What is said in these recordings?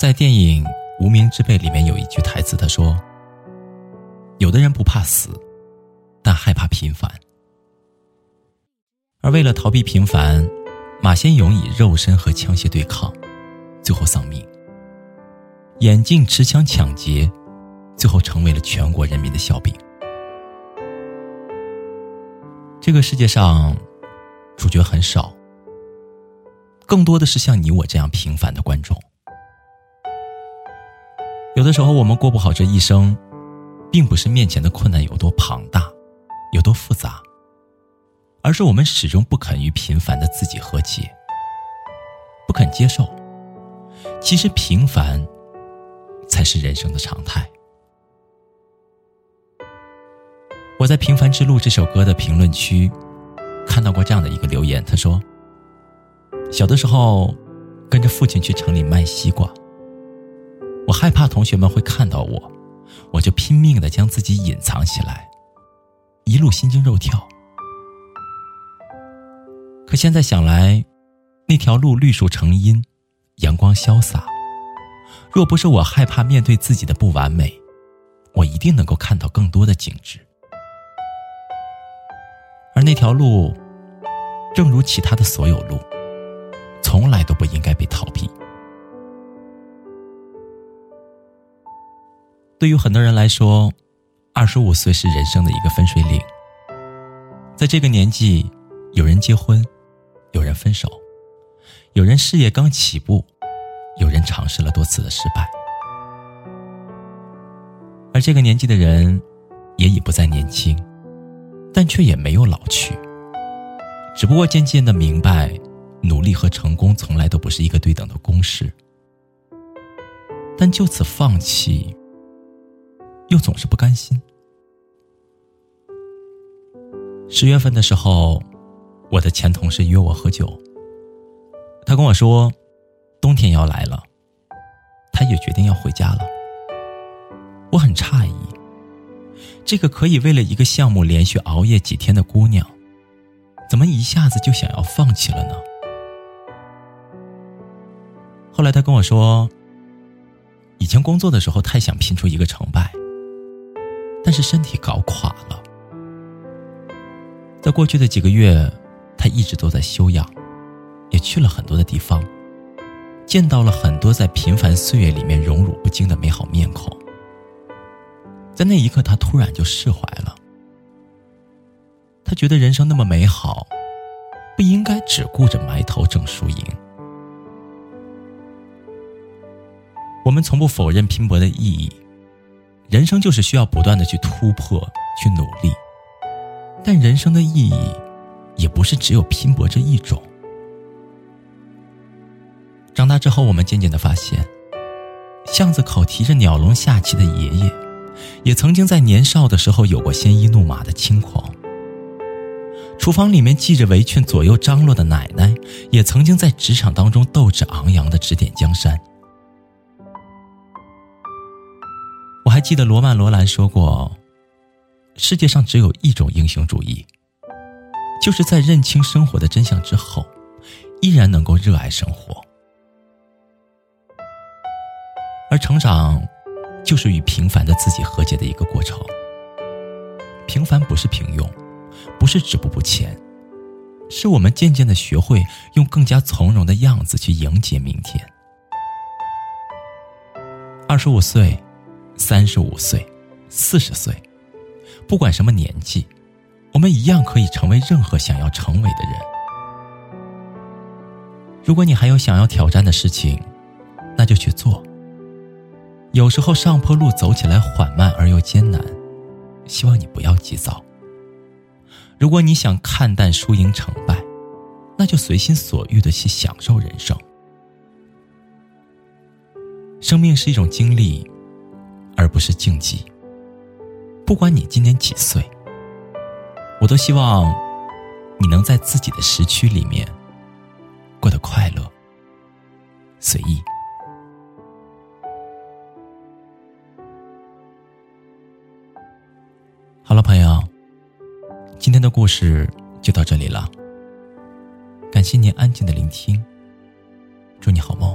在电影《无名之辈》里面有一句台词，他说：“有的人不怕死，但害怕平凡。而为了逃避平凡，马先勇以肉身和枪械对抗，最后丧命；眼镜持枪抢劫，最后成为了全国人民的笑柄。这个世界上，主角很少，更多的是像你我这样平凡的观众。”有的时候，我们过不好这一生，并不是面前的困难有多庞大，有多复杂，而是我们始终不肯与平凡的自己和解，不肯接受。其实平凡，才是人生的常态。我在《平凡之路》这首歌的评论区，看到过这样的一个留言，他说：“小的时候，跟着父亲去城里卖西瓜。”我害怕同学们会看到我，我就拼命的将自己隐藏起来，一路心惊肉跳。可现在想来，那条路绿树成荫，阳光潇洒。若不是我害怕面对自己的不完美，我一定能够看到更多的景致。而那条路，正如其他的所有路，从来都不应该被逃避。对于很多人来说，二十五岁是人生的一个分水岭。在这个年纪，有人结婚，有人分手，有人事业刚起步，有人尝试了多次的失败。而这个年纪的人，也已不再年轻，但却也没有老去。只不过渐渐的明白，努力和成功从来都不是一个对等的公式。但就此放弃。又总是不甘心。十月份的时候，我的前同事约我喝酒。他跟我说，冬天要来了，他也决定要回家了。我很诧异，这个可以为了一个项目连续熬夜几天的姑娘，怎么一下子就想要放弃了呢？后来他跟我说，以前工作的时候太想拼出一个成败。但是身体搞垮了，在过去的几个月，他一直都在休养，也去了很多的地方，见到了很多在平凡岁月里面荣辱不惊的美好面孔。在那一刻，他突然就释怀了。他觉得人生那么美好，不应该只顾着埋头挣输赢。我们从不否认拼搏的意义。人生就是需要不断的去突破、去努力，但人生的意义，也不是只有拼搏这一种。长大之后，我们渐渐的发现，巷子口提着鸟笼下棋的爷爷，也曾经在年少的时候有过鲜衣怒马的轻狂；厨房里面系着围裙左右张罗的奶奶，也曾经在职场当中斗志昂扬的指点江山。还记得罗曼·罗兰说过：“世界上只有一种英雄主义，就是在认清生活的真相之后，依然能够热爱生活。而成长，就是与平凡的自己和解的一个过程。平凡不是平庸，不是止步不前，是我们渐渐的学会用更加从容的样子去迎接明天。二十五岁。”三十五岁，四十岁，不管什么年纪，我们一样可以成为任何想要成为的人。如果你还有想要挑战的事情，那就去做。有时候上坡路走起来缓慢而又艰难，希望你不要急躁。如果你想看淡输赢成败，那就随心所欲的去享受人生。生命是一种经历，而不是竞技。不管你今年几岁，我都希望你能在自己的时区里面过得快乐、随意。好了，朋友，今天的故事就到这里了。感谢您安静的聆听，祝你好梦，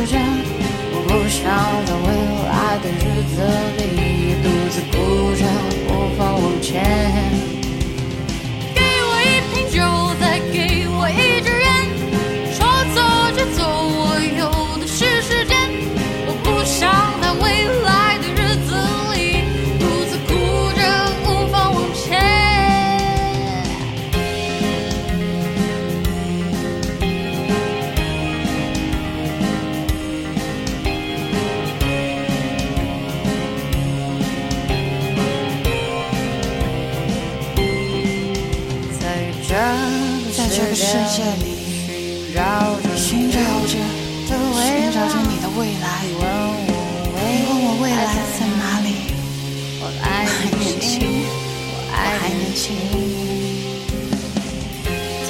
时间。我不想在未来这里寻找着，寻找着，你的未来。你问我未来在哪里？我还年轻，我还年轻。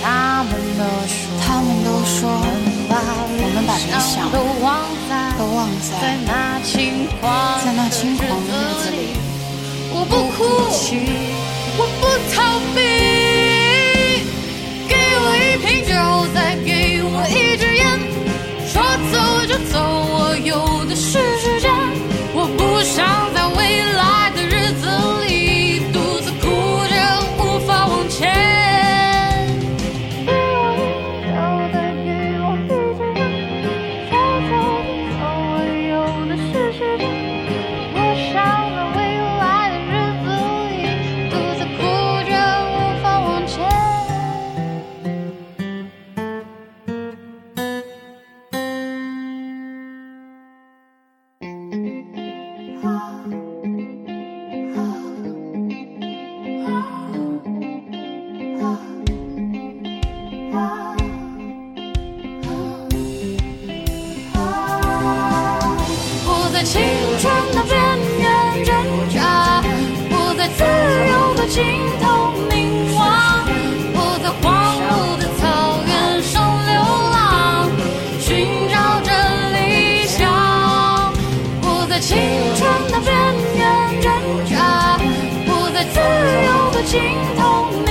他们都说，他们都说，我们把理想都忘在，都忘在，那轻狂，在那轻狂的日子里。我不哭泣，青春的边缘挣扎，我在自由的尽尽头